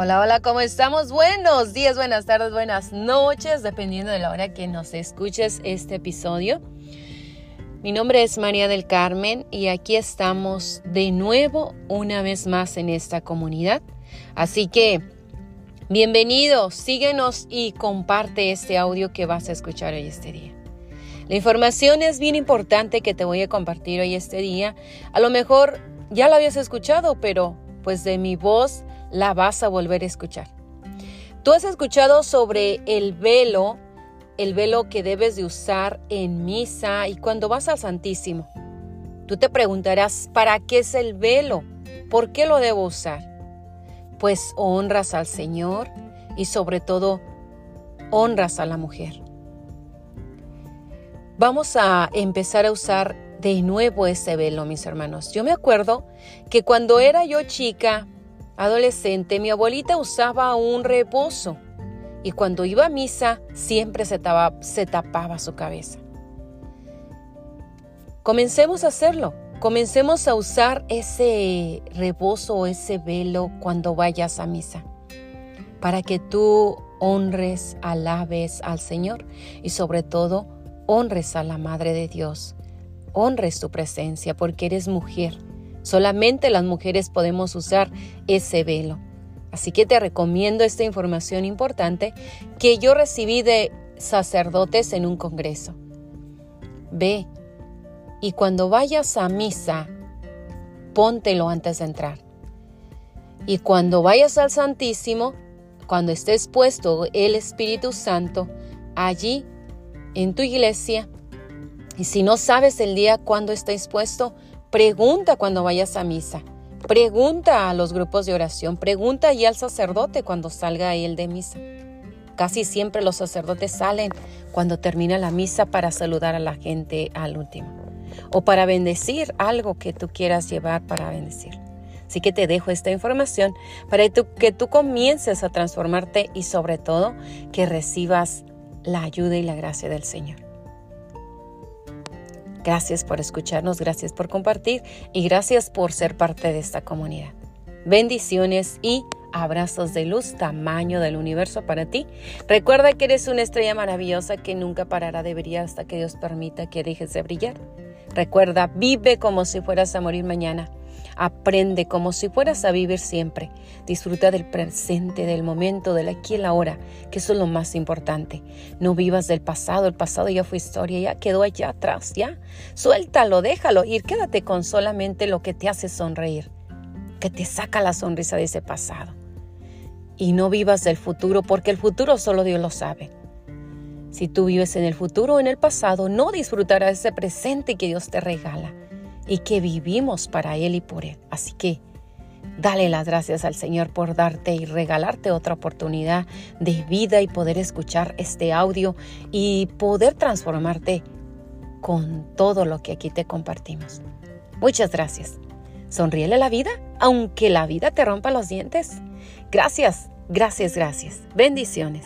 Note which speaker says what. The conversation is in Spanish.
Speaker 1: Hola, hola, ¿cómo estamos? Buenos días, buenas tardes, buenas noches, dependiendo de la hora que nos escuches este episodio. Mi nombre es María del Carmen y aquí estamos de nuevo una vez más en esta comunidad. Así que, bienvenido, síguenos y comparte este audio que vas a escuchar hoy este día. La información es bien importante que te voy a compartir hoy este día. A lo mejor ya la habías escuchado, pero pues de mi voz la vas a volver a escuchar. Tú has escuchado sobre el velo, el velo que debes de usar en misa y cuando vas al Santísimo. Tú te preguntarás, ¿para qué es el velo? ¿Por qué lo debo usar? Pues honras al Señor y sobre todo honras a la mujer. Vamos a empezar a usar de nuevo ese velo, mis hermanos. Yo me acuerdo que cuando era yo chica, adolescente, mi abuelita usaba un reposo y cuando iba a misa siempre se tapaba, se tapaba su cabeza. Comencemos a hacerlo. Comencemos a usar ese reposo o ese velo cuando vayas a misa, para que tú honres, alabes al Señor y sobre todo honres a la Madre de Dios, honres tu presencia porque eres mujer Solamente las mujeres podemos usar ese velo. Así que te recomiendo esta información importante que yo recibí de sacerdotes en un congreso. Ve y cuando vayas a misa, póntelo antes de entrar. Y cuando vayas al Santísimo, cuando estés puesto el Espíritu Santo, allí en tu iglesia, y si no sabes el día cuando estés puesto, Pregunta cuando vayas a misa. Pregunta a los grupos de oración. Pregunta y al sacerdote cuando salga él de misa. Casi siempre los sacerdotes salen cuando termina la misa para saludar a la gente al último. O para bendecir algo que tú quieras llevar para bendecir. Así que te dejo esta información para que tú comiences a transformarte y sobre todo que recibas la ayuda y la gracia del Señor. Gracias por escucharnos, gracias por compartir y gracias por ser parte de esta comunidad. Bendiciones y abrazos de luz, tamaño del universo para ti. Recuerda que eres una estrella maravillosa que nunca parará de brillar hasta que Dios permita que dejes de brillar. Recuerda, vive como si fueras a morir mañana. Aprende como si fueras a vivir siempre. Disfruta del presente, del momento, del aquí y la hora, que eso es lo más importante. No vivas del pasado, el pasado ya fue historia, ya quedó allá atrás, ya. Suéltalo, déjalo ir, quédate con solamente lo que te hace sonreír, que te saca la sonrisa de ese pasado. Y no vivas del futuro, porque el futuro solo Dios lo sabe. Si tú vives en el futuro o en el pasado, no disfrutarás ese presente que Dios te regala y que vivimos para Él y por Él. Así que dale las gracias al Señor por darte y regalarte otra oportunidad de vida y poder escuchar este audio y poder transformarte con todo lo que aquí te compartimos. Muchas gracias. Sonríele la vida, aunque la vida te rompa los dientes. Gracias, gracias, gracias. Bendiciones.